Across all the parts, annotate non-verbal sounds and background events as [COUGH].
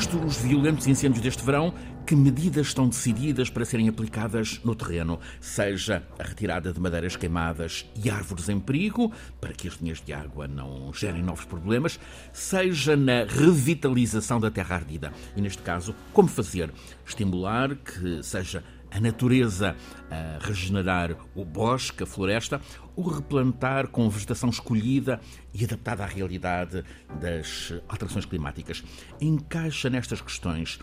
Depois dos violentos incêndios deste verão, que medidas estão decididas para serem aplicadas no terreno? Seja a retirada de madeiras queimadas e árvores em perigo, para que as linhas de água não gerem novos problemas, seja na revitalização da terra ardida. E neste caso, como fazer? Estimular que seja a natureza a regenerar o bosque, a floresta, ou replantar com vegetação escolhida e adaptada à realidade das alterações climáticas. Encaixa nestas questões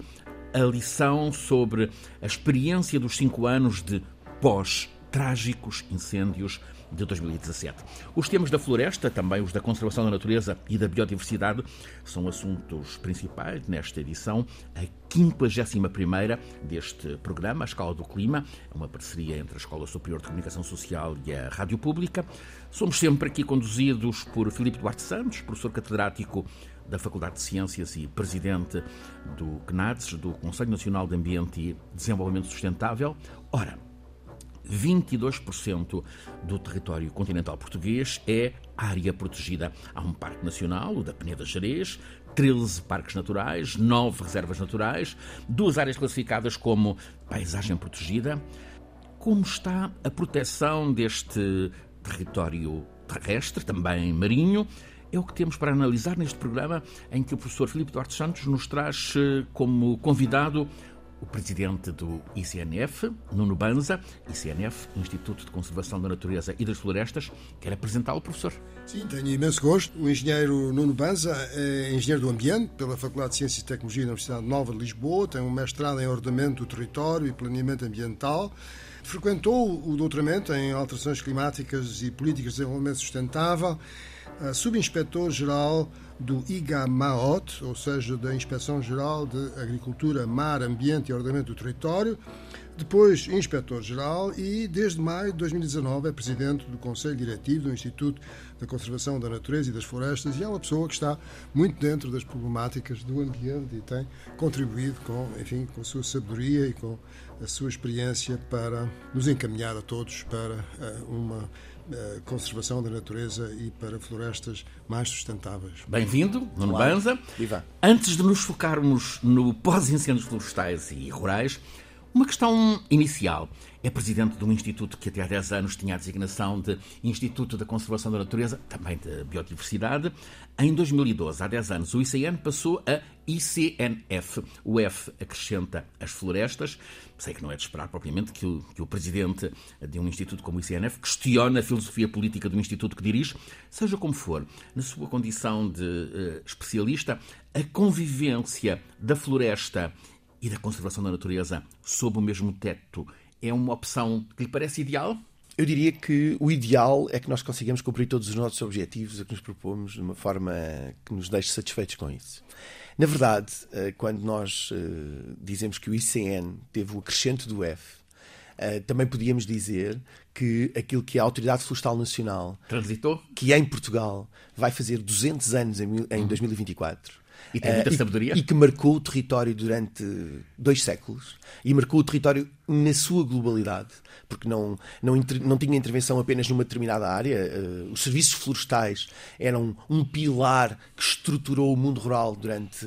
a lição sobre a experiência dos cinco anos de pós-trágicos incêndios de 2017. Os temas da floresta, também os da conservação da natureza e da biodiversidade, são assuntos principais nesta edição, 51 deste programa, A Escala do Clima, uma parceria entre a Escola Superior de Comunicação Social e a Rádio Pública. Somos sempre aqui conduzidos por Filipe Duarte Santos, professor catedrático da Faculdade de Ciências e presidente do CNADES, do Conselho Nacional de Ambiente e Desenvolvimento Sustentável. Ora, 22% do território continental português é área protegida. Há um parque nacional, o da Peneda Jerez, 13 parques naturais, 9 reservas naturais, duas áreas classificadas como paisagem protegida. Como está a proteção deste território terrestre, também marinho? É o que temos para analisar neste programa em que o professor Filipe Duarte Santos nos traz eh, como convidado o presidente do ICNF, Nuno Banza, ICNF, Instituto de Conservação da Natureza e das Florestas. Quer apresentá-lo, professor? Sim, tenho imenso gosto. O engenheiro Nuno Banza é engenheiro do ambiente pela Faculdade de Ciências e Tecnologia da Universidade Nova de Lisboa, tem um mestrado em ordenamento do território e planeamento ambiental. Frequentou o doutoramento em alterações climáticas e políticas de desenvolvimento sustentável, subinspetor-geral do IGAMAOT, ou seja, da Inspeção Geral de Agricultura, Mar, Ambiente e Ordenamento do Território, depois inspetor-geral e, desde maio de 2019, é presidente do Conselho Diretivo do Instituto da Conservação da Natureza e das Florestas e é uma pessoa que está muito dentro das problemáticas do ambiente e tem contribuído com, enfim, com a sua sabedoria e com a sua experiência para nos encaminhar a todos para eh, uma eh, conservação da natureza e para florestas mais sustentáveis. Bem-vindo, Nuno Banza. Viva. Antes de nos focarmos no pós-incêndios florestais e rurais, uma questão inicial. É presidente de um instituto que até há 10 anos tinha a designação de Instituto da Conservação da Natureza, também da Biodiversidade. Em 2012, há 10 anos, o ICN passou a ICNF. O F acrescenta as florestas. Sei que não é de esperar propriamente que o, que o presidente de um instituto como o ICNF questione a filosofia política do instituto que dirige. Seja como for, na sua condição de uh, especialista, a convivência da floresta e da conservação da natureza sob o mesmo teto é uma opção que lhe parece ideal? Eu diria que o ideal é que nós consigamos cumprir todos os nossos objetivos a que nos propomos de uma forma que nos deixe satisfeitos com isso. Na verdade, eh, quando nós eh, dizemos que o ICN teve o acrescento do F, eh, também podíamos dizer que aquilo que a Autoridade Florestal Nacional transitou, que é em Portugal, vai fazer 200 anos em 2024 e tem muita uh, sabedoria. E, e, que marcou o território durante dois séculos e marcou o território na sua globalidade, porque não, não, não tinha intervenção apenas numa determinada área. Uh, os serviços florestais eram um pilar que estruturou o mundo rural durante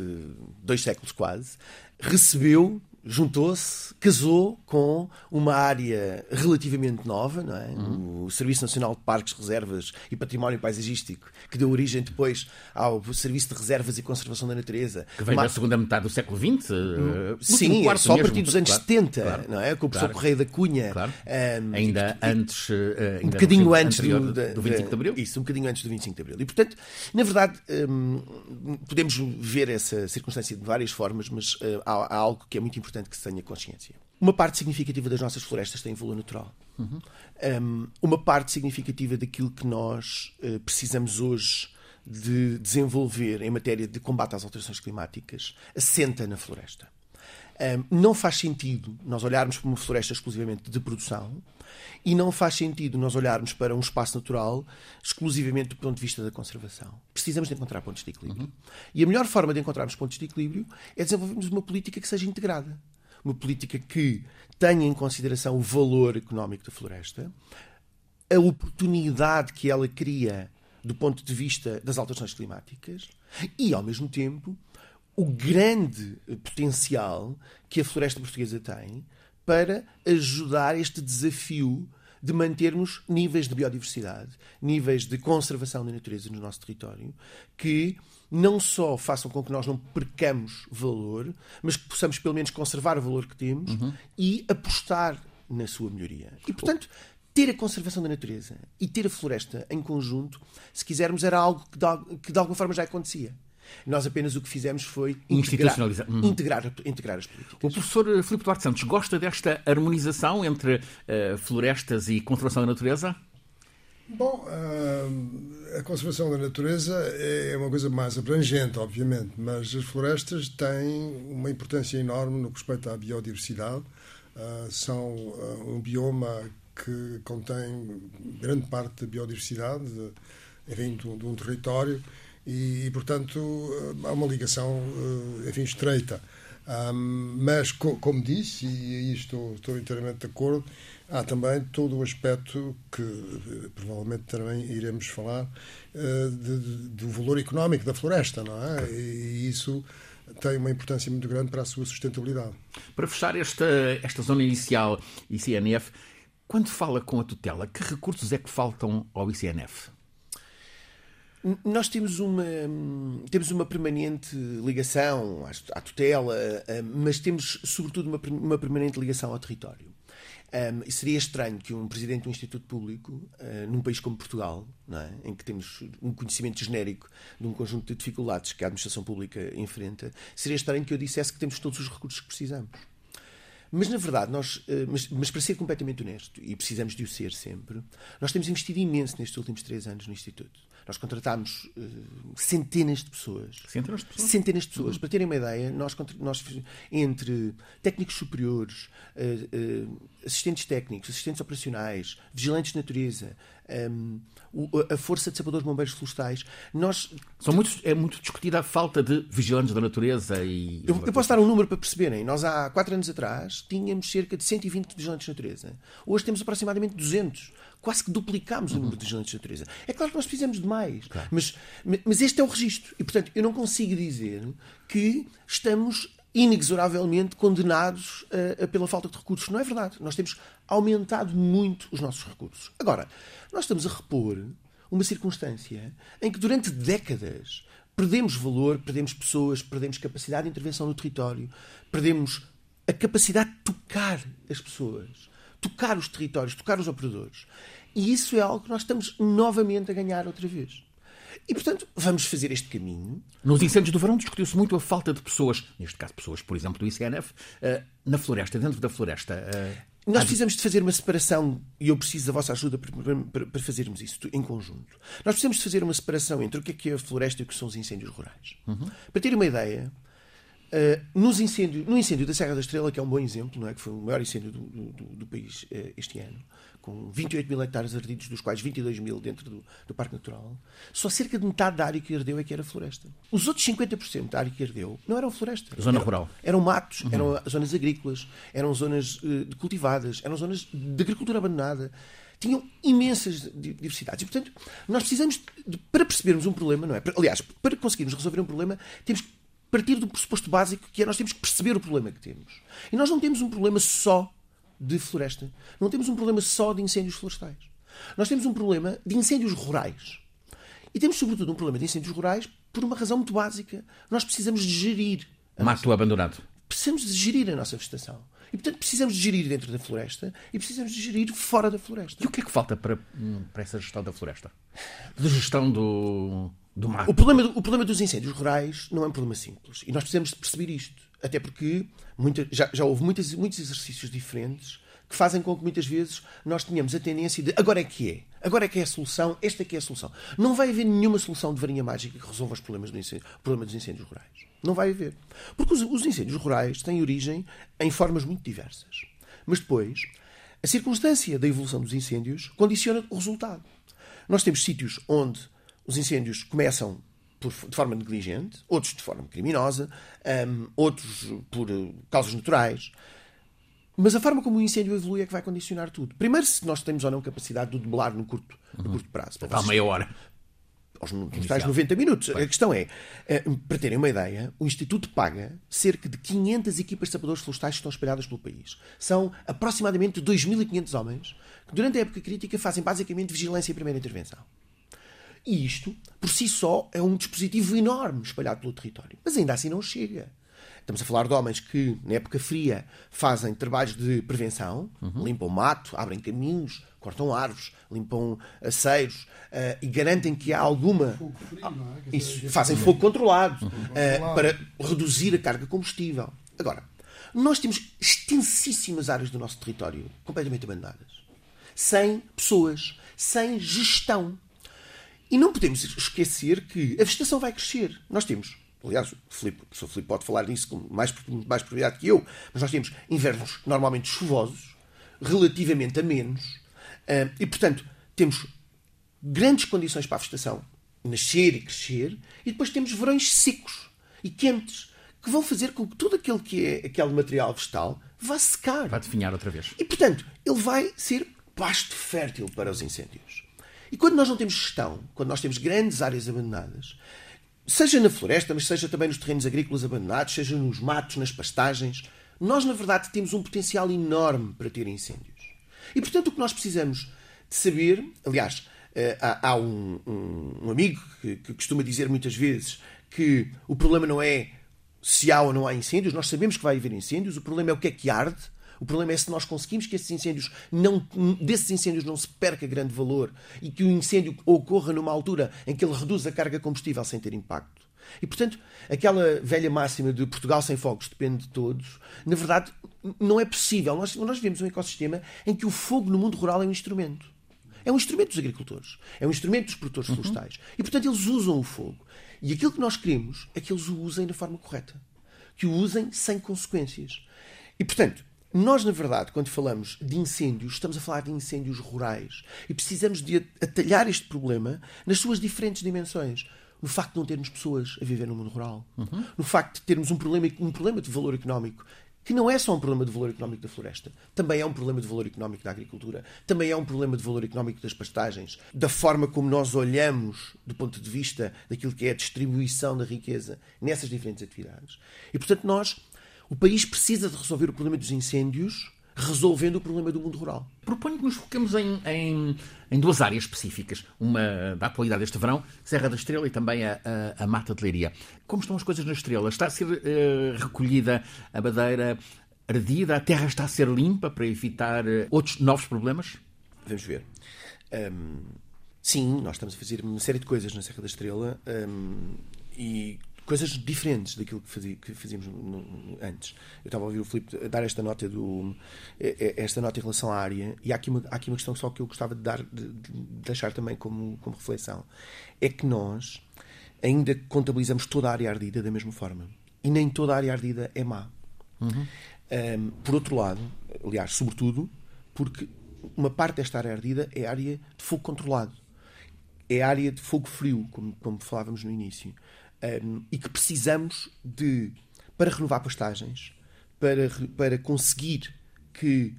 dois séculos quase. Recebeu juntou-se, casou com uma área relativamente nova, não é? Uhum. o Serviço Nacional de Parques, Reservas e Património Paisagístico, que deu origem depois ao Serviço de Reservas e Conservação da Natureza. Que vem da segunda metade do século XX? Hum. Sim, é só a partir dos anos claro, 70, claro, não é? com o professor claro, Correia da Cunha. Claro. Um, ainda e, antes... Uh, ainda um bocadinho antes do, do 25 de Abril? Isso, um bocadinho antes do 25 de Abril. E, portanto, na verdade, um, podemos ver essa circunstância de várias formas, mas uh, há, há algo que é muito importante importante que se tenha consciência. Uma parte significativa das nossas florestas tem valor natural. Uhum. Um, uma parte significativa daquilo que nós uh, precisamos hoje de desenvolver em matéria de combate às alterações climáticas assenta na floresta. Um, não faz sentido nós olharmos para uma floresta exclusivamente de produção e não faz sentido nós olharmos para um espaço natural exclusivamente do ponto de vista da conservação. Precisamos de encontrar pontos de equilíbrio. Uhum. E a melhor forma de encontrarmos pontos de equilíbrio é desenvolvermos uma política que seja integrada. Uma política que tenha em consideração o valor económico da floresta, a oportunidade que ela cria do ponto de vista das alterações climáticas e, ao mesmo tempo, o grande potencial que a floresta portuguesa tem para ajudar este desafio de mantermos níveis de biodiversidade, níveis de conservação da natureza no nosso território, que não só façam com que nós não percamos valor, mas que possamos pelo menos conservar o valor que temos uhum. e apostar na sua melhoria. E, portanto, ter a conservação da natureza e ter a floresta em conjunto, se quisermos, era algo que de, que de alguma forma já acontecia. Nós apenas o que fizemos foi integrar, uhum. integrar, integrar as políticas. O professor Filipe Duarte Santos gosta desta harmonização entre uh, florestas e conservação da natureza? Bom, uh, a conservação da natureza é uma coisa mais abrangente, obviamente, mas as florestas têm uma importância enorme no que respeita à biodiversidade. Uh, são uh, um bioma que contém grande parte da biodiversidade, enfim, de, de um território, e, e, portanto, há uma ligação, enfim, estreita. Um, mas, co como disse, e aí estou, estou inteiramente de acordo, há também todo o aspecto que eh, provavelmente também iremos falar uh, de, de, do valor económico da floresta, não é? E, e isso tem uma importância muito grande para a sua sustentabilidade. Para fechar esta, esta zona inicial ICNF, quando fala com a tutela, que recursos é que faltam ao ICNF? Nós temos uma, temos uma permanente ligação à tutela, eh, mas temos, sobretudo, uma, uma permanente ligação ao território. Um, seria estranho que um presidente de um instituto público, uh, num país como Portugal, é? em que temos um conhecimento genérico de um conjunto de dificuldades que a administração pública enfrenta, seria estranho que eu dissesse que temos todos os recursos que precisamos. Mas, na verdade, nós, uh, mas, mas, para ser completamente honesto, e precisamos de o ser sempre, nós temos investido imenso nestes últimos três anos no Instituto. Nós contratámos uh, centenas de pessoas. Centenas de pessoas? Centenas de pessoas. Uhum. Para terem uma ideia, nós, nós entre técnicos superiores, uh, uh, assistentes técnicos, assistentes operacionais, vigilantes de natureza, um, a força de sapadores bombeiros florestais, nós... São muitos, é muito discutida a falta de vigilantes da natureza e... Eu, eu posso dar um número para perceberem. Nós há quatro anos atrás tínhamos cerca de 120 vigilantes de natureza. Hoje temos aproximadamente 200 quase que duplicámos o número de vigilantes de natureza. É claro que nós fizemos demais, claro. mas, mas este é o registro. E, portanto, eu não consigo dizer que estamos inexoravelmente condenados uh, pela falta de recursos. Não é verdade. Nós temos aumentado muito os nossos recursos. Agora, nós estamos a repor uma circunstância em que durante décadas perdemos valor, perdemos pessoas, perdemos capacidade de intervenção no território, perdemos a capacidade de tocar as pessoas tocar os territórios, tocar os operadores. E isso é algo que nós estamos novamente a ganhar outra vez. E, portanto, vamos fazer este caminho. Nos incêndios do verão discutiu-se muito a falta de pessoas, neste caso pessoas, por exemplo, do ICNF, eh, na floresta, dentro da floresta. Eh, nós precisamos de fazer uma separação, e eu preciso da vossa ajuda para, fazermos isso em conjunto. Nós precisamos de fazer uma separação entre o que é, que é a floresta e o que são os incêndios rurais. Uhum. Para ter uma ideia, Uh, nos incêndios, no incêndio da Serra da Estrela, que é um bom exemplo, não é? que foi o maior incêndio do, do, do país uh, este ano, com 28 mil hectares ardidos, dos quais 22 mil dentro do, do, Parque Natural, só cerca de metade da área que ardeu é que era floresta. Os outros 50% da área que ardeu não eram floresta. Zona eram, rural. Eram matos, uhum. eram zonas agrícolas, eram zonas uh, cultivadas, eram zonas de agricultura abandonada tinham imensas diversidades. E, portanto, nós precisamos, de, para percebermos um problema, não é? Aliás, para conseguirmos resolver um problema, temos que partir do pressuposto básico que é nós temos que perceber o problema que temos. E nós não temos um problema só de floresta. Não temos um problema só de incêndios florestais. Nós temos um problema de incêndios rurais. E temos, sobretudo, um problema de incêndios rurais por uma razão muito básica. Nós precisamos de gerir. Mato nossa... abandonado. Precisamos de gerir a nossa vegetação. E, portanto, precisamos de gerir dentro da floresta e precisamos de gerir fora da floresta. E o que é que falta para, para essa gestão da floresta? De gestão do, do mar. O problema, o problema dos incêndios rurais não é um problema simples. E nós precisamos de perceber isto. Até porque muita, já, já houve muitas, muitos exercícios diferentes que fazem com que muitas vezes nós tenhamos a tendência de agora é que é, agora é que é a solução, esta é que é a solução. Não vai haver nenhuma solução de varinha mágica que resolva os problemas do incêndio, dos incêndios rurais. Não vai haver. Porque os, os incêndios rurais têm origem em formas muito diversas. Mas depois, a circunstância da evolução dos incêndios condiciona o resultado. Nós temos sítios onde os incêndios começam por, de forma negligente, outros de forma criminosa, um, outros por uh, causas naturais. Mas a forma como o incêndio evolui é que vai condicionar tudo. Primeiro, se nós temos ou não capacidade de debelar no curto, no curto prazo. Há meia hora. aos tais 90 minutos. Bem. A questão é, eh, para terem uma ideia, o Instituto paga cerca de 500 equipas de sapadores florestais que estão espalhadas pelo país. São aproximadamente 2.500 homens que, durante a época crítica, fazem basicamente vigilância e primeira intervenção. E isto, por si só, é um dispositivo enorme espalhado pelo território. Mas ainda assim não chega. Estamos a falar de homens que, na época fria, fazem trabalhos de prevenção, uhum. limpam mato, abrem caminhos, cortam árvores, limpam aceiros uh, e garantem que há alguma. Fogo frio, não é? Isso, fazem fogo controlado, uhum. uh, para reduzir a carga combustível. Agora, nós temos extensíssimas áreas do nosso território completamente abandonadas, sem pessoas, sem gestão. E não podemos esquecer que a vegetação vai crescer. Nós temos, aliás, o, Filipe, o professor Filipe pode falar nisso com mais, mais propriedade que eu, mas nós temos invernos normalmente chuvosos, relativamente a menos, uh, e portanto temos grandes condições para a vegetação nascer e crescer, e depois temos verões secos e quentes, que vão fazer com que tudo aquilo que é aquele material vegetal vá secar. Vai definhar outra vez. E portanto, ele vai ser pasto fértil para os incêndios. E quando nós não temos gestão, quando nós temos grandes áreas abandonadas, seja na floresta, mas seja também nos terrenos agrícolas abandonados, seja nos matos, nas pastagens, nós na verdade temos um potencial enorme para ter incêndios. E portanto o que nós precisamos de saber, aliás, eh, há, um, um, amigo que, que costuma dizer muitas vezes que o problema não é se há ou não há incêndios, nós sabemos que vai haver incêndios, o problema é o que é que arde, o problema é se nós conseguimos que esses incêndios não, desses incêndios não se perca grande valor e que o incêndio ocorra numa altura em que ele reduz a carga combustível sem ter impacto. E, portanto, aquela velha máxima de Portugal sem fogos depende de todos, na verdade, não é possível. Nós, nós vivemos um ecossistema em que o fogo no mundo rural é um instrumento. É um instrumento dos agricultores, é um instrumento dos produtores uhum. florestais. E, portanto, eles usam o fogo. E aquilo que nós queremos é que eles o usem da forma correta. Que o usem sem consequências. E, portanto, nós, na verdade, quando falamos de incêndios, estamos a falar de incêndios rurais. E precisamos de atalhar este problema nas suas diferentes dimensões. No facto de não termos pessoas a viver no mundo rural. Uhum. No facto de termos um problema, um problema de valor económico que não é só um problema de valor económico da floresta, também é um problema de valor económico da agricultura, também é um problema de valor económico das pastagens, da forma como nós olhamos do ponto de vista daquilo que é a distribuição da riqueza nessas diferentes atividades. E, portanto, nós o país precisa de resolver o problema dos incêndios resolvendo o problema do mundo rural. Proponho que nos foquemos em, em, em, duas áreas específicas. Uma da atualidade deste verão, Serra da Estrela e também a, a, a Mata de Leiria. Como estão as coisas na Estrela? Está a ser uh, recolhida a madeira ardida? A terra está a ser limpa para evitar uh, outros novos problemas? Vamos ver. Um, sim, nós estamos a fazer uma série de coisas na Serra da Estrela um, e coisas diferentes daquilo que, fazia, que fazíamos antes. Eu estava a ouvir o Filipe dar esta nota do esta nota em relação à área e há aqui uma, há aqui uma questão só que eu gostava de dar de, de deixar também como, como reflexão é que nós ainda contabilizamos toda a área ardida da mesma forma e nem toda a área ardida é má. Uhum. Um, por outro lado, aliás, sobretudo porque uma parte desta área ardida é área de fogo controlado. É área de fogo frio, como, como falávamos no início um, e que precisamos de, para renovar pastagens, para, para conseguir que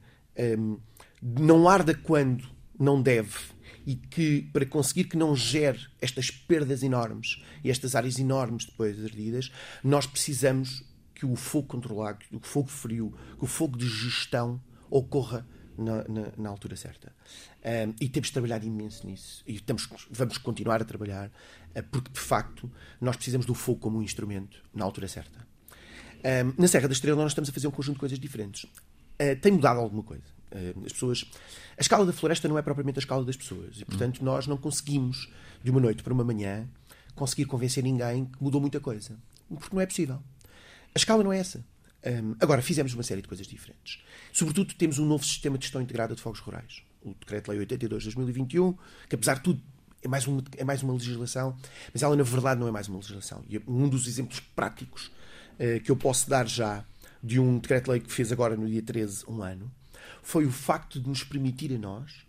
um, não arda quando não deve e que para conseguir que não gere estas perdas enormes e estas áreas enormes depois ardidas, nós precisamos que o fogo controlado, que o fogo frio, que o fogo de gestão ocorra na, na, na altura certa. Um, e temos de trabalhar imenso nisso. E temos, vamos continuar a trabalhar, uh, porque de facto nós precisamos do fogo como um instrumento na altura certa. Um, na Serra da Estrela nós estamos a fazer um conjunto de coisas diferentes. Uh, tem mudado alguma coisa. Uh, as pessoas. A escala da floresta não é propriamente a escala das pessoas. E, portanto, nós não conseguimos, de uma noite para uma manhã, conseguir convencer ninguém que mudou muita coisa. Porque não é possível. A escala não é essa. Um, agora, fizemos uma série de coisas diferentes. Sobretudo, temos um novo sistema de gestão integrada de fogos rurais. O Decreto-Lei 82 de 2021, que apesar de tudo é mais, uma, é mais uma legislação, mas ela na verdade não é mais uma legislação. E um dos exemplos práticos uh, que eu posso dar já de um decreto-lei que fez agora no dia 13, um ano, foi o facto de nos permitir a nós,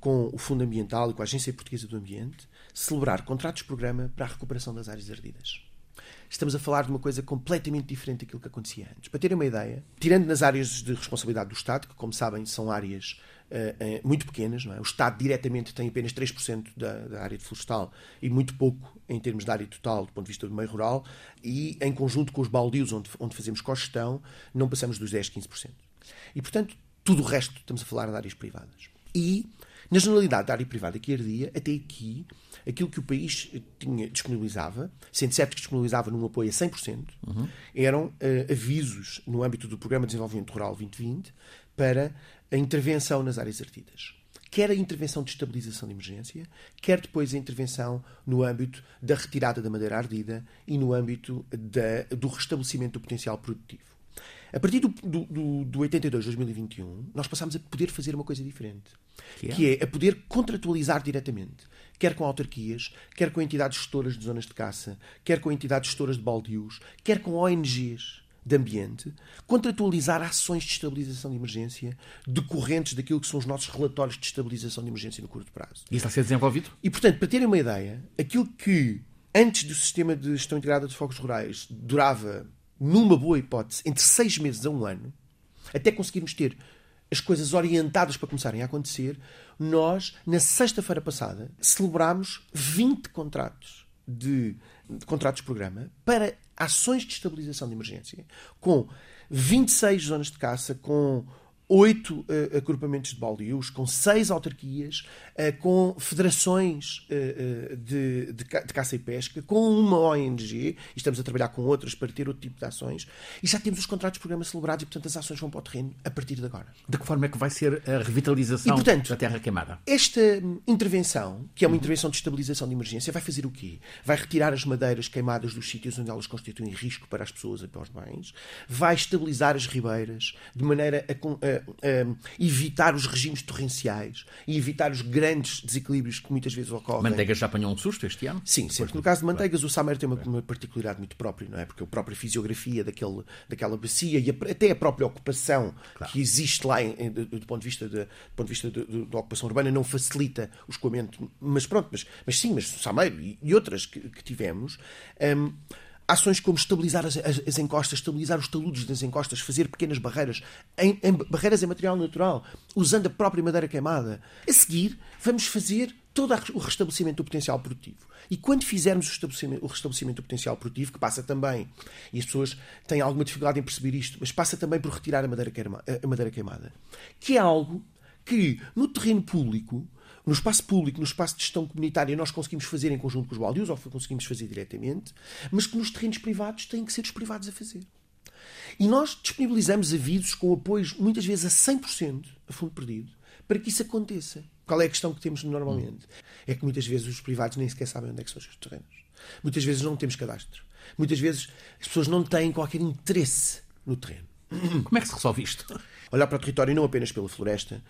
com o Fundo Ambiental e com a Agência Portuguesa do Ambiente, celebrar contratos-programa para a recuperação das áreas ardidas estamos a falar de uma coisa completamente diferente daquilo que acontecia antes. Para terem uma ideia, tirando nas áreas de responsabilidade do Estado, que, como sabem, são áreas uh, muito pequenas. É? O Estado diretamente tem apenas 3% da, da área florestal e muito pouco em termos de área total do ponto de vista do meio rural. E em conjunto com os baldios, onde, onde fazemos cogestão, não passamos dos 10, 15%. E, portanto, tudo o resto estamos a falar de áreas privadas. E, na generalidade da área privada que ardia, até aqui, aquilo que o país tinha, disponibilizava, que disponibilizava num apoio a 100%, uhum. eram uh, avisos no âmbito do Programa de Desenvolvimento Rural 2020 para a intervenção nas áreas ardidas. Quer a intervenção de estabilização de emergência, quer depois a intervenção no âmbito da retirada da madeira ardida e no âmbito da, do restabelecimento do potencial produtivo. A partir do, do, do, do 82 2021, nós passámos a poder fazer uma coisa diferente, que é? que é a poder contratualizar diretamente, quer com autarquias, quer com entidades gestoras de zonas de caça, quer com entidades gestoras de baldios, quer com ONGs de ambiente, contratualizar ações de estabilização de emergência decorrentes daquilo que são os nossos relatórios de estabilização de emergência no curto prazo. E está a ser desenvolvido? E, portanto, para terem uma ideia, aquilo que antes do sistema de gestão integrada de fogos rurais durava, numa boa hipótese, entre seis meses a um ano, até conseguirmos ter as coisas orientadas para começarem a acontecer, nós, na sexta-feira passada, celebrámos 20 contratos de, de contratos de programa para ações de estabilização de emergência, com 26 zonas de caça, com oito uh, agrupamentos de baldios, com seis autarquias, uh, com federações uh, de, de, de, caça e pesca, com uma ONG, e estamos a trabalhar com outras para ter outro tipo de ações, e já temos os contratos de programa celebrados e, portanto, as ações vão para o terreno a partir de agora. De que forma é que vai ser a revitalização e, portanto, da terra queimada? Esta intervenção, que é uma intervenção de estabilização de emergência, vai fazer o quê? Vai retirar as madeiras queimadas dos sítios onde elas constituem risco para as pessoas e para os bens, vai estabilizar as ribeiras de maneira a uh, evitar os regimes torrenciais e evitar os grandes desequilíbrios que muitas vezes ocorrem. Manteigas já apanhou um susto este ano? Sim, sempre. No caso de Manteigas, o Samer tem uma, uma, particularidade muito própria, não é? Porque a própria fisiografia daquele, daquela bacia e a, até a própria ocupação claro. que existe lá em, do, do, ponto de vista, de, do ponto de vista de, da ocupação urbana não facilita o escoamento. Mas pronto, mas, mas sim, mas o Sameiro e, e outras que, que tivemos. Um, ações como estabilizar as, as, as, encostas, estabilizar os taludes das encostas, fazer pequenas barreiras, em, em, barreiras em material natural, usando a própria madeira queimada. A seguir, vamos fazer todo o restabelecimento do potencial produtivo. E quando fizermos o restabelecimento, o restabelecimento do potencial produtivo, que passa também, e as pessoas têm alguma dificuldade em perceber isto, mas passa também por retirar a madeira, queima, a madeira queimada, que é algo que no terreno público no espaço público, no espaço de gestão comunitária, nós conseguimos fazer em conjunto com os baldios, ou conseguimos fazer diretamente, mas que nos terrenos privados têm que ser os privados a fazer. E nós disponibilizamos avisos com apoios, muitas vezes a 100%, a fundo perdido, para que isso aconteça. Qual é a questão que temos normalmente? É que muitas vezes os privados nem sequer sabem onde é que são os seus terrenos. Muitas vezes não temos cadastro. Muitas vezes as pessoas não têm qualquer interesse no terreno. Como é que se resolve isto? Olhar para o território não apenas pela floresta,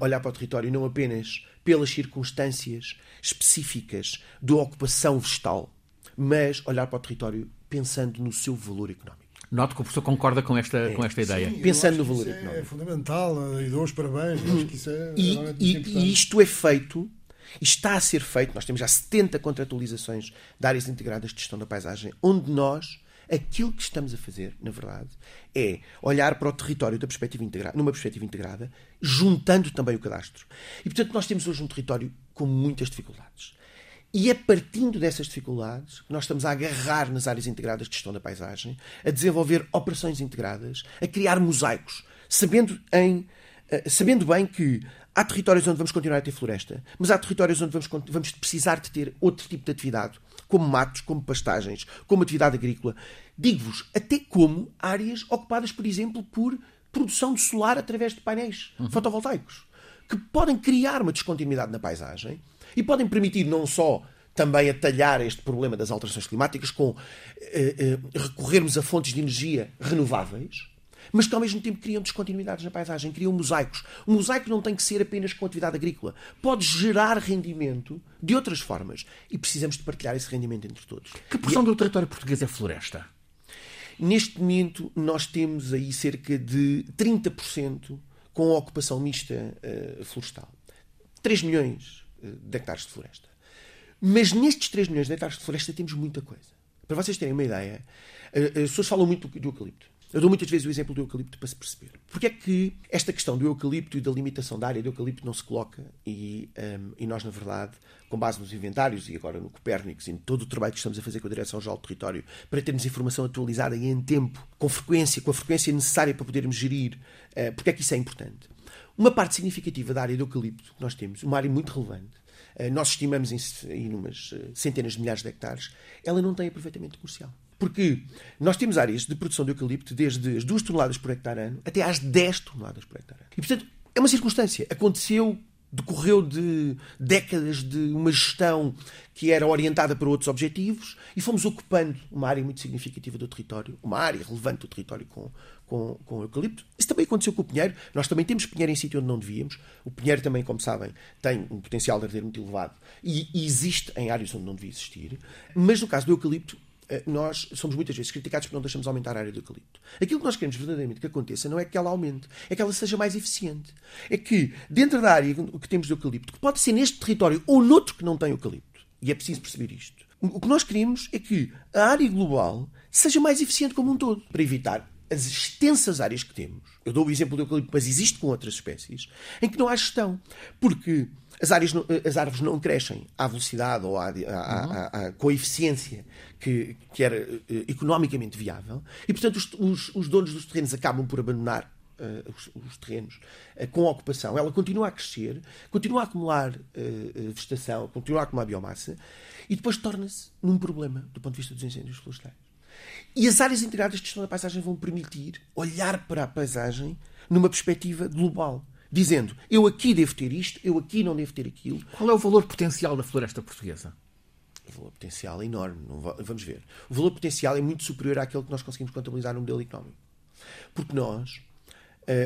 olhar para o território não apenas pelas circunstâncias específicas da ocupação vegetal, mas olhar para o território pensando no seu valor económico. Noto que o professor concorda com esta, é, com esta ideia. Sim, Pensando no valor é económico. É fundamental e dou os parabéns. Acho que isso é e, e, e isto é feito, está a ser feito. Nós temos já 70 contratualizações de áreas integradas de gestão da paisagem, onde nós Aquilo que estamos a fazer, na verdade, é olhar para o território da perspectiva integrada, numa perspectiva integrada, juntando também o cadastro. E, portanto, nós temos hoje um território com muitas dificuldades. E é partindo dessas dificuldades que nós estamos a agarrar nas áreas integradas de gestão da paisagem, a desenvolver operações integradas, a criar mosaicos, sabendo, em, eh, sabendo bem que há territórios onde vamos continuar a ter floresta, mas há territórios onde vamos, vamos precisar de ter outro tipo de atividade, como matos, como pastagens, como atividade agrícola. Digo-vos, até como áreas ocupadas, por exemplo, por produção de solar através de painéis uhum. fotovoltaicos, que podem criar uma descontinuidade na paisagem e podem permitir não só também atalhar este problema das alterações climáticas com eh, eh, recorrermos a fontes de energia renováveis, mas que ao mesmo tempo criam descontinuidades na paisagem, criam mosaicos. O mosaico não tem que ser apenas com atividade agrícola. Pode gerar rendimento de outras formas. E precisamos de partilhar esse rendimento entre todos. Que porção e... do território português é floresta? Neste momento, nós temos aí cerca de 30% com ocupação mista uh, florestal. 3 milhões uh, de hectares de floresta. Mas nestes 3 milhões de hectares de floresta temos muita coisa. Para vocês terem uma ideia, uh, as pessoas falam muito do eucalipto. Eu dou muitas vezes o exemplo do eucalipto para se perceber. Porque é que esta questão do eucalipto e da limitação da área do eucalipto não se coloca e, um, e nós, na verdade, com base nos inventários e agora no Copérnicos e em todo o trabalho que estamos a fazer com a Direção-Geral do Território para termos informação atualizada e em tempo, com frequência, com a frequência necessária para podermos gerir, uh, porque é que isso é importante? Uma parte significativa da área do eucalipto que nós temos, uma área muito relevante, uh, nós estimamos em, em umas uh, centenas de milhares de hectares, ela não tem aproveitamento comercial. Porque nós temos áreas de produção de eucalipto desde as 2 toneladas por hectare ano até às 10 toneladas por hectare ano. E, portanto, é uma circunstância. Aconteceu, decorreu de décadas de uma gestão que era orientada para outros objetivos e fomos ocupando uma área muito significativa do território, uma área relevante do território com, com, com eucalipto. Isso também aconteceu com o pinheiro. Nós também temos pinheiro em sítio onde não devíamos. O pinheiro também, como sabem, tem um potencial de arder muito elevado e, e existe em áreas onde não devia existir. Mas no caso do eucalipto, nós somos muitas vezes criticados porque não deixamos aumentar a área do eucalipto. Aquilo que nós queremos verdadeiramente que aconteça não é que ela aumente, é que ela seja mais eficiente. É que, dentro da área que temos de eucalipto, que pode ser neste território ou noutro que não tem eucalipto, e é preciso perceber isto, o que nós queremos é que a área global seja mais eficiente como um todo, para evitar as extensas áreas que temos. Eu dou o exemplo do eucalipto, mas existe com outras espécies, em que não há gestão. Porque as, áreas, as árvores não crescem à velocidade ou à, à, à, à, com a eficiência que, que era uh, economicamente viável e, portanto, os, os, os, donos dos terrenos acabam por abandonar uh, os, os, terrenos uh, com a ocupação. Ela continua a crescer, continua a acumular vegetação, continua a acumular biomassa e depois torna-se num problema do ponto de vista dos incêndios florestais. E as áreas integradas de gestão da paisagem vão permitir olhar para a paisagem numa perspectiva global dizendo eu aqui devo ter isto, eu aqui não devo ter aquilo. Qual é o valor potencial da floresta portuguesa? O valor potencial é enorme. Vamos ver. O valor potencial é muito superior àquele que nós conseguimos contabilizar no modelo económico. Porque nós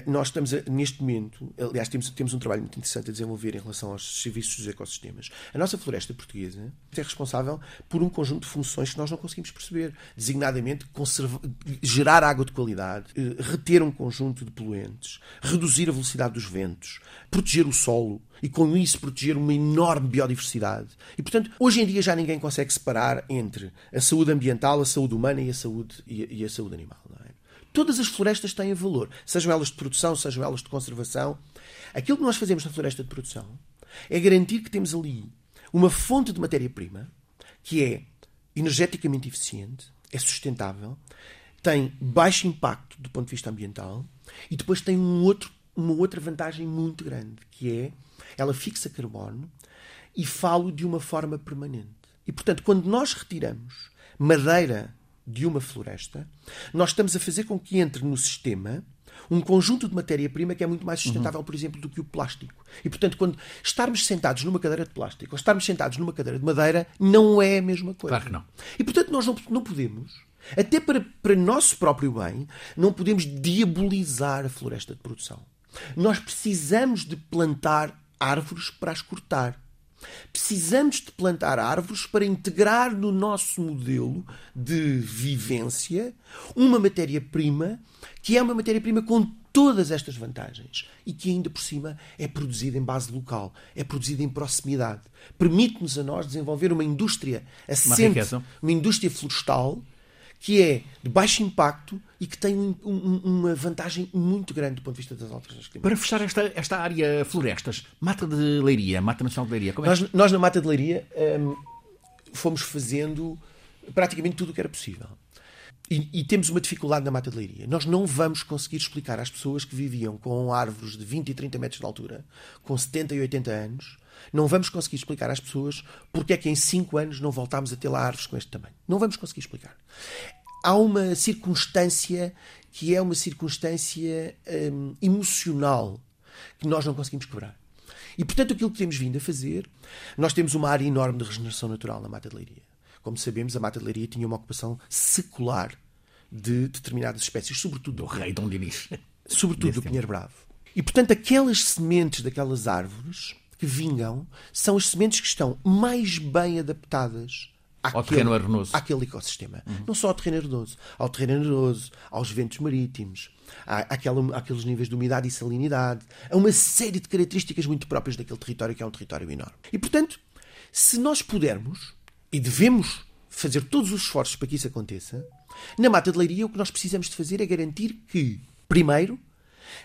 nós estamos, a, neste momento, aliás, temos, temos um trabalho muito interessante a desenvolver em relação aos serviços dos ecossistemas. A nossa floresta portuguesa é responsável por um conjunto de funções que nós não conseguimos perceber, designadamente conserva, gerar água de qualidade, eh, reter um conjunto de poluentes, reduzir a velocidade dos ventos, proteger o solo e, com isso, proteger uma enorme biodiversidade. E, portanto, hoje em dia já ninguém consegue separar entre a saúde ambiental, a saúde humana e a saúde, e a, e a saúde animal. Todas as florestas têm valor, sejam elas de produção, sejam elas de conservação. Aquilo que nós fazemos na floresta de produção é garantir que temos ali uma fonte de matéria-prima que é energeticamente eficiente, é sustentável, tem baixo impacto do ponto de vista ambiental e depois tem um outro, uma outra vantagem muito grande, que é ela fixa carbono e falo de uma forma permanente. E, portanto, quando nós retiramos madeira de uma floresta, nós estamos a fazer com que entre no sistema um conjunto de matéria-prima que é muito mais sustentável, uhum. por exemplo, do que o plástico. E, portanto, quando estarmos sentados numa cadeira de plástico ou estarmos sentados numa cadeira de madeira, não é a mesma coisa. Claro que não. E, portanto, nós não, não podemos, até para, para nosso próprio bem, não podemos diabolizar a floresta de produção. Nós precisamos de plantar árvores para as cortar. Precisamos de plantar árvores para integrar no nosso modelo de vivência uma matéria-prima que é uma matéria-prima com todas estas vantagens e que ainda por cima é produzida em base local, é produzida em proximidade. Permite-nos a nós desenvolver uma indústria assente, uma, uma indústria florestal que é de baixo impacto e que tem um, um, uma vantagem muito grande do ponto de vista das alterações climáticas. Para fechar esta, esta área florestas, Mata de Leiria, Mata Nacional de Leiria, como é nós, nós na Mata de Leiria hum, fomos fazendo praticamente tudo o que era possível. E, temos uma dificuldade na Mata de Leiria. Nós não vamos conseguir explicar às pessoas que viviam com árvores de 20 e 30 metros de altura, com 70 e 80 anos, não vamos conseguir explicar às pessoas porque é que em 5 anos não voltámos a ter lá árvores com este tamanho. Não vamos conseguir explicar. Há uma circunstância que é uma circunstância hum, emocional que nós não conseguimos quebrar. E, portanto, aquilo que temos vindo a fazer, nós temos uma área enorme de regeneração natural na Mata de Leiria. Como sabemos, a Mata de Leiria tinha uma ocupação secular de determinadas espécies, sobretudo do rei Dom Dinis. [LAUGHS] Sobretudo do Pinheiro Bravo. E, portanto, aquelas sementes daquelas árvores que vingam são as sementes que estão mais bem adaptadas àquele, ao terreno arenoso. àquele ecossistema. Uhum. Não só ao terreno arenoso, ao terreno arenoso, aos ventos marítimos, à, àquela, àqueles níveis de umidade e salinidade, a uma série de características muito próprias daquele território que é um território enorme. E, portanto, se nós pudermos, e devemos fazer todos os esforços para que isso aconteça, Na Mata de Leiria, o que nós precisamos de fazer é garantir que, primeiro,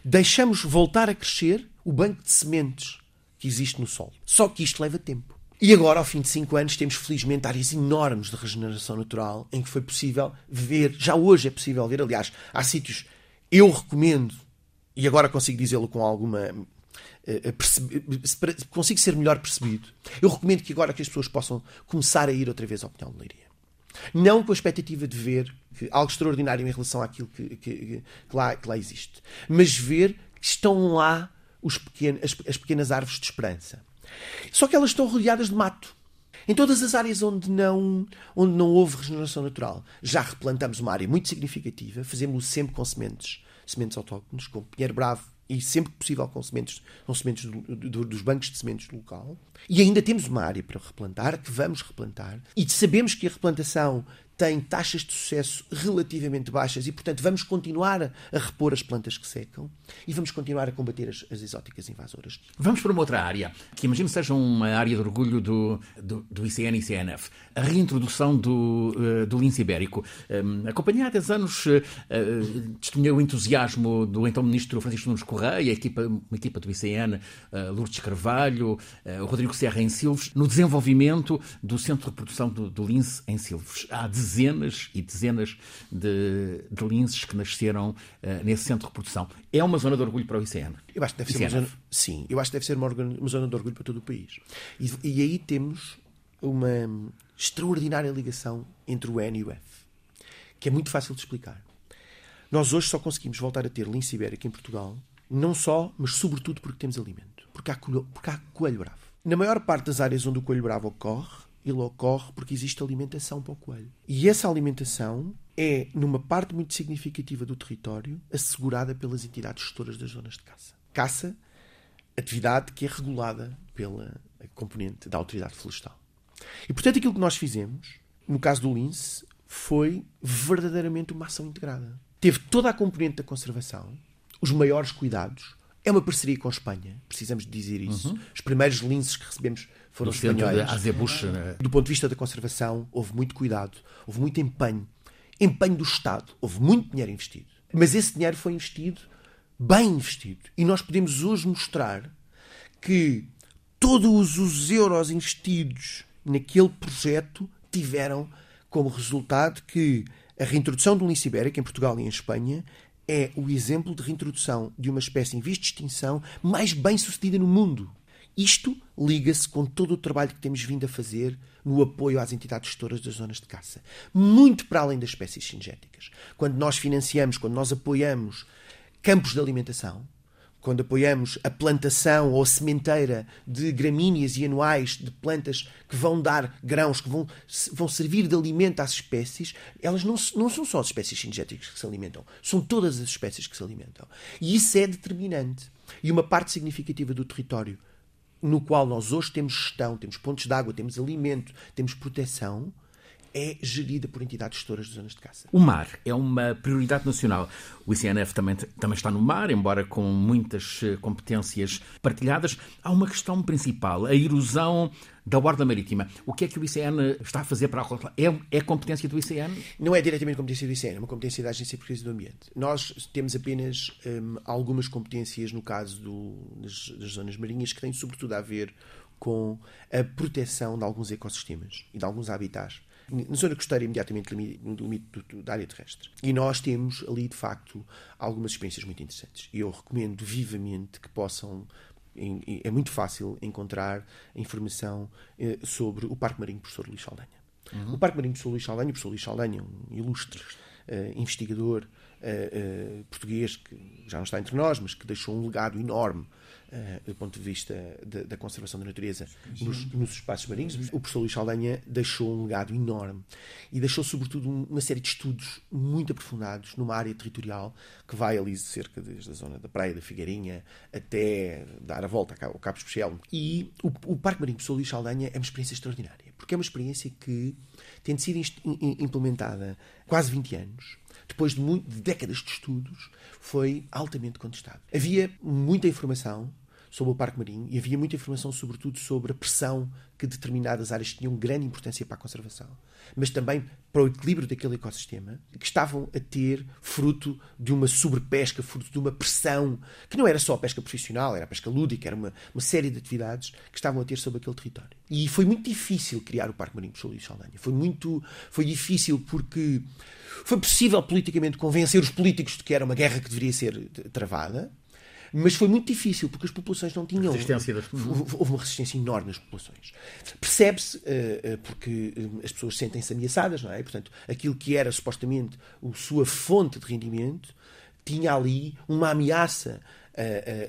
deixamos voltar a crescer o banco de sementes que existe no solo. Só que isto leva tempo. E agora, ao fim de cinco anos, temos felizmente áreas enormes de regeneração natural em que foi possível ver, já hoje é possível ver, aliás, há sítios, eu recomendo, e agora consigo dizê-lo com alguma. Eh, eh, percebi- consigo ser melhor percebido. Eu recomendo que agora que as pessoas possam começar a ir outra vez ao Pinhal de Leiria. Não com a expectativa de ver algo extraordinário em relação àquilo que, que- que lá, que lá existe, mas ver que estão lá as, as pequenas árvores de esperança. Só que elas estão rodeadas de mato. Em todas as áreas onde não, onde não houve regeneração natural, já replantamos uma área muito significativa, fazemos-o sempre com sementes, sementes autóctones, com pinheiro bravo e sempre que possível com sementes, com sementes do- do- dos bancos de sementes do local. E ainda temos uma área para replantar, que vamos replantar, e sabemos que a replantação tem taxas de sucesso relativamente baixas e, portanto, vamos continuar a, repor as plantas que secam e vamos continuar a combater as, as exóticas invasoras. Vamos para uma outra área, que imagino seja uma área de orgulho do, do, do ICN e ICNF. A reintrodução do, eh, do lince ibérico. Um, acompanhei há 10 anos, uh, testemunhei o entusiasmo do então ministro Francisco Nunes Correia, a equipa, uma equipa do ICN, Lourdes Carvalho, Rodrigo Serra em Silves, no desenvolvimento do centro de reprodução do, do lince em Silves. Há dezenas e dezenas de, de linces que nasceram uh, nesse centro de reprodução. É uma zona de orgulho para o ICN. Eu acho que deve ser uma zona, sim, eu acho que deve ser uma, uma zona de orgulho para todo o país. E, e aí temos uma extraordinária ligação entre o N e o F, que é muito fácil de explicar. Nós hoje só conseguimos voltar a ter lince ibérico em Portugal, não só, mas sobretudo porque temos alimento, porque há, coelho, porque há coelho bravo. Na maior parte das áreas onde o coelho bravo ocorre, ele ocorre porque existe alimentação para o coelho. E essa alimentação é, numa parte muito significativa do território, assegurada pelas entidades gestoras das zonas de caça. Caça, atividade que é regulada pela componente da autoridade florestal. E, portanto, aquilo que nós fizemos, no caso do lince, foi verdadeiramente uma ação integrada. Teve toda a componente da conservação, os maiores cuidados. É uma parceria com a Espanha, precisamos dizer isso. Os primeiros linces que recebemos foram No espanhóis. Azebuche, né? Do ponto de vista da conservação, houve muito cuidado, houve muito empenho. Empenho do Estado, houve muito dinheiro investido. Mas esse dinheiro foi investido, bem investido. E nós podemos hoje mostrar que todos os euros investidos naquele projeto tiveram como resultado que a reintrodução do lince ibérico em Portugal e em Espanha é o exemplo de reintrodução de uma espécie em vias de extinção mais bem sucedida no mundo. Isto liga-se com todo o trabalho que temos vindo a fazer no apoio às entidades gestoras das zonas de caça. Muito para além das espécies singéticas. Quando nós financiamos, quando nós apoiamos campos de alimentação, quando apoiamos a plantação ou a sementeira de gramíneas e anuais de plantas que vão dar grãos, que vão, vão servir de alimento às espécies, elas não, não são só as espécies singéticas que se alimentam, são todas as espécies que se alimentam. E isso é determinante. E uma parte significativa do território no qual nós hoje temos gestão, temos pontos de água, temos alimento, temos proteção, é gerida por entidades gestoras de zonas de caça. O mar é uma prioridade nacional. O ICNF também, também está no mar, embora com muitas eh, competências partilhadas. Há uma questão principal, a erosão da borda marítima. O que é que o ICN está a fazer para a é, é competência do ICN? Não é diretamente competência do ICN, é uma competência da Agência de Pesquisa do Ambiente. Nós temos apenas hum, algumas competências no caso do, das, das zonas marinhas que têm sobretudo a ver com a proteção de alguns ecossistemas e de alguns habitats na zona costeira imediatamente no limite da área terrestre. E nós temos ali, de facto, algumas experiências muito interessantes. E eu recomendo vivamente que possam. É muito fácil encontrar informação sobre o Parque Marinho Professor Luís Saldanha. Uhum. O Parque Marinho Professor Luís Saldanha, o professor Luís Saldanha, um ilustre uh, investigador uh, uh, português que já não está entre nós, mas que deixou um legado enorme do ponto de vista de, da conservação da natureza nos, nos, espaços marinhos. O professor Luís Saldanha deixou um legado enorme e deixou, sobretudo, um, uma série de estudos muito aprofundados numa área territorial que vai ali cerca desde a zona da Praia da Figueirinha até dar a volta ao Cabo Especial. E o, o Parque Marinho professor Luís Saldanha é uma experiência extraordinária, porque é uma experiência que, tendo sido implementada quase 20 anos, depois de, muito, de décadas de estudos, foi altamente contestado. Havia muita informação sobre o Parque Marinho e havia muita informação, sobretudo, sobre a pressão que determinadas áreas tinham grande importância para a conservação, mas também para o equilíbrio daquele ecossistema, que estavam a ter fruto de uma sobrepesca, fruto de uma pressão, que não era só a pesca profissional, era a pesca lúdica, era uma, uma série de atividades que estavam a ter sobre aquele território. E foi muito difícil criar o Parque Marinho de e Saldanha. Foi muito foi difícil porque foi possível politicamente convencer os políticos de que era uma guerra que deveria ser travada, mas foi muito difícil porque as populações não tinham. Resistência das... Houve uma resistência enorme nas populações. Percebe-se uh, uh, porque uh, as pessoas sentem-se ameaçadas, não é? Portanto, aquilo que era supostamente a sua fonte de rendimento tinha ali uma ameaça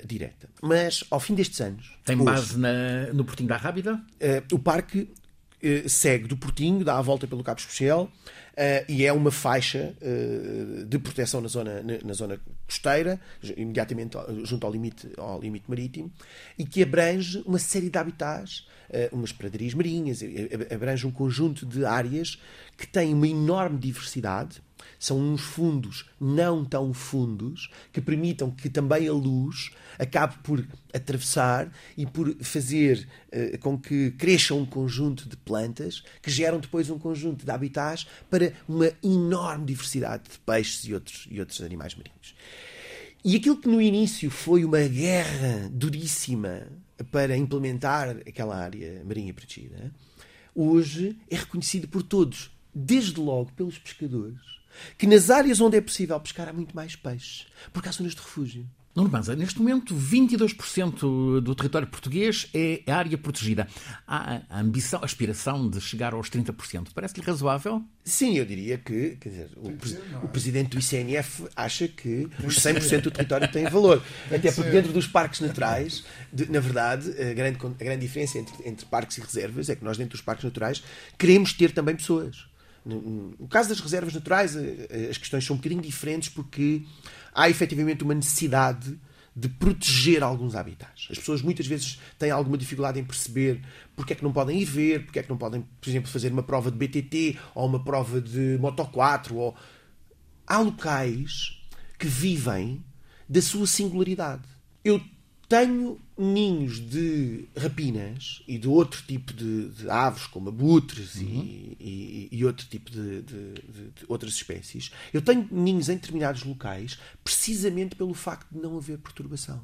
direta. Mas ao fim destes anos. Tem hoje, base na, no Portinho da Rábida? o parque segue do Portinho, dá a volta pelo Cabo Especial Uh, e é uma faixa uh, de proteção na zona, na, na, zona costeira, imediatamente junto ao limite, ao limite marítimo, e que abrange uma série de habitats, umas pradarias marinhas, abrange um conjunto de áreas que têm uma enorme diversidade. São uns fundos não tão fundos que permitam que também a luz acabe por atravessar e por fazer uh, com que cresça um conjunto de plantas que geram depois um conjunto de habitats para uma enorme diversidade de peixes e outros, e outros animais marinhos. E aquilo que no início foi uma guerra duríssima para implementar aquela área marinha protegida, hoje é reconhecido por todos, desde logo pelos pescadores, que nas áreas onde é possível pescar há muito mais peixe, porque há zonas de refúgio. Nuno Banza, neste momento 22% do território português é área protegida. Há a ambição, a aspiração de chegar aos 30%. Parece-lhe razoável? Sim, eu diria que quer dizer, o, o, presidente do ICNF acha que os 100% do território têm valor. Até porque dentro dos parques naturais, de, na verdade, a grande, a grande diferença entre, entre parques e reservas é que nós, dentro dos parques naturais, queremos ter também pessoas. No, caso das reservas naturais, eh, eh, as questões são um bocadinho diferentes porque há efetivamente uma necessidade de proteger alguns habitats. As pessoas muitas vezes têm alguma dificuldade em perceber porque é que não podem ir ver, porque é que não podem, por exemplo, fazer uma prova de BTT ou uma prova de Moto 4. Ou... Há locais que vivem da sua singularidade. Eu tenho ninhos de rapinas e de outro tipo de, de aves, como abutres uhum. e, e, e, outro tipo de, de, de, outras espécies. Eu tenho ninhos em determinados locais precisamente pelo facto de não haver perturbação.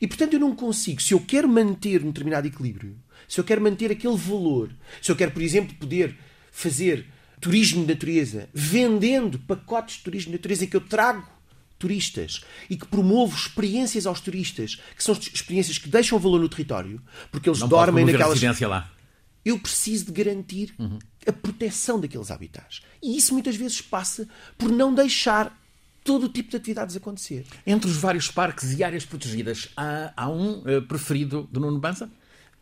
E portanto eu não consigo, se eu quero manter um determinado equilíbrio, se eu quero manter aquele valor, se eu quero, por exemplo, poder fazer turismo de natureza, vendendo pacotes de turismo de natureza que eu trago turistas e que promovo experiências aos turistas, que são experiências que deixam valor no território, porque eles não dormem naquelas. lá. Eu preciso de garantir uhum. a proteção daqueles habitats. E isso muitas vezes passa por não deixar todo o tipo de atividades acontecer. Entre os vários parques e áreas protegidas, há, há um uh, preferido do Nuno Banza?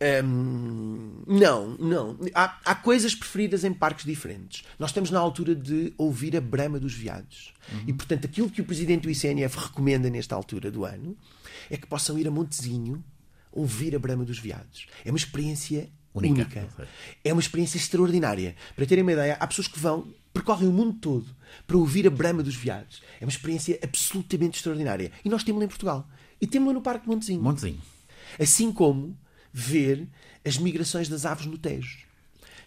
Um, não, não. Há, há, coisas preferidas em parques diferentes. Nós estamos na altura de ouvir a brama dos veados. Uhum. E, portanto, aquilo que o presidente do ICNF recomenda nesta altura do ano é que possam ir a Montezinho ouvir a brama dos veados. É uma experiência única. única. É uma experiência extraordinária. Para terem uma ideia, há pessoas que vão, percorrem o mundo todo para ouvir a brama dos veados. É uma experiência absolutamente extraordinária. E nós temos-la em Portugal. E temos-la no Parque de Montezinho. Montezinho. Assim como ver as migrações das aves no Tejo.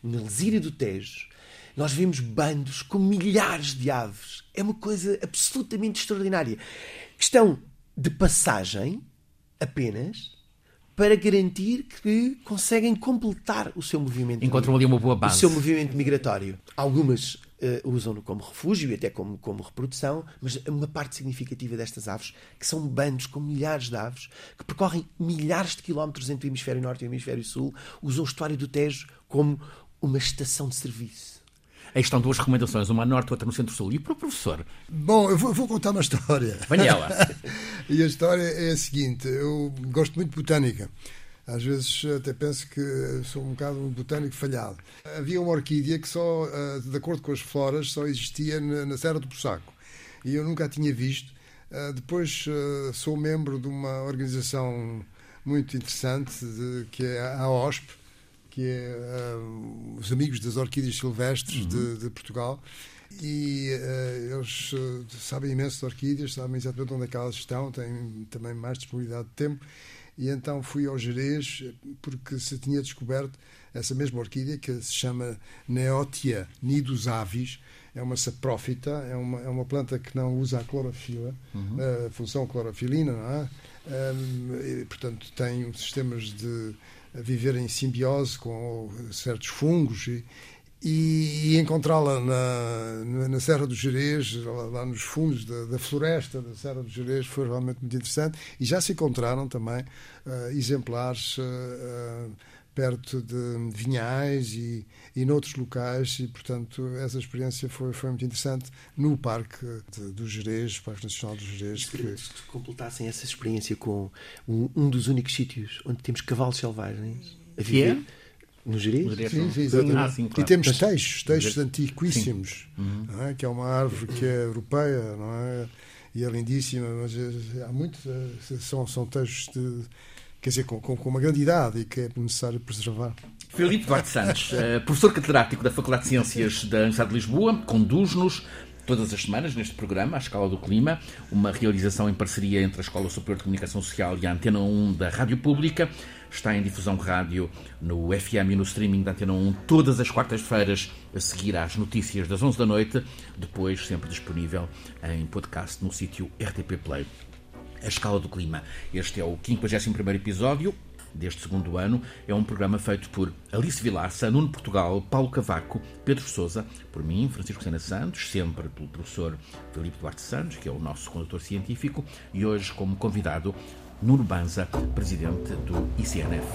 Na Lesíria do Tejo, nós vemos bandos com milhares de aves. É uma coisa absolutamente extraordinária. Estão de passagem apenas para garantir que conseguem completar o seu movimento. Encontram ali uma boa base. O seu movimento migratório. Algumas uh, usam-no como refúgio e até como, como reprodução, mas uma parte significativa destas aves, que são bandos com milhares de aves, que percorrem milhares de quilómetros entre o hemisfério norte e o hemisfério sul, usam o estuário do Tejo como uma estação de serviço. Aí estão duas recomendações, uma a norte, outra no centro-sul. E para o professor? Bom, eu vou, vou contar uma história. Venha ela. [LAUGHS] e a história é a seguinte: eu gosto muito de botânica. Às vezes até penso que sou um bocado um botânico falhado. Havia uma orquídea que só, eh, de acordo com as floras, só existia na Serra do Pussaco. E eu nunca a tinha visto. Eh, depois eh, sou membro de uma organização muito interessante que é a OSP, que é os Amigos das Orquídeas Silvestres uhum. de, de, Portugal. E uh, eles sabem imenso de orquídeas, sabem exatamente onde é que elas estão, têm também mais disponibilidade de tempo e então fui ao Jerez porque se tinha descoberto essa mesma orquídea que se chama Neotia nidus avis, é uma saprófita, é uma, é uma planta que não usa a clorofila, uhum. a função clorofilina, não é? Um, e, portanto, tem sistemas de viver em simbiose com certos fungos e, e, e encontrá-la na, na Serra do Jerez, lá, lá nos fundos da, da, floresta da Serra do Jerez, foi realmente muito interessante. E já se encontraram também uh, exemplares. Uh, perto de Vinhais e, e noutros locais e, portanto, essa experiência foi, foi muito interessante no Parque de, do Jerez, Parque Nacional do Jerez. Que... Se completassem essa experiência com um, um, dos únicos sítios onde temos cavalos selvagens a viver. Que é? No Jerez? Sim, sim, exatamente. Ah, sim, claro. E temos teixos, teixos antiquíssimos, é? que é uma árvore que é europeia, não é? E é lindíssima, mas eh, há muito, eh, são, são teixos de quer dizer, com, com, uma grande idade e que é necessário preservar. Filipe Duarte Santos, eh, professor catedrático da Faculdade de Ciências da Universidade de Lisboa, conduz-nos todas as semanas neste programa, à Escala do Clima, uma realização em parceria entre a Escola Superior de Comunicação Social e a Antena 1 da Rádio Pública. Está em difusão rádio no FM e no streaming da Antena 1 todas as quartas-feiras, a seguir às notícias das 11 da noite, depois sempre disponível em podcast no sítio RTP Play. A Escala do Clima. Este é o 51 episódio deste segundo ano. É um programa feito por Alice Vilaça, Nuno Portugal, Paulo Cavaco, Pedro Sousa, por mim, Francisco Sena Santos, sempre pelo professor Filipe Duarte Santos, que é o nosso condutor científico, e hoje como convidado Nuno Banza, presidente do ICNF.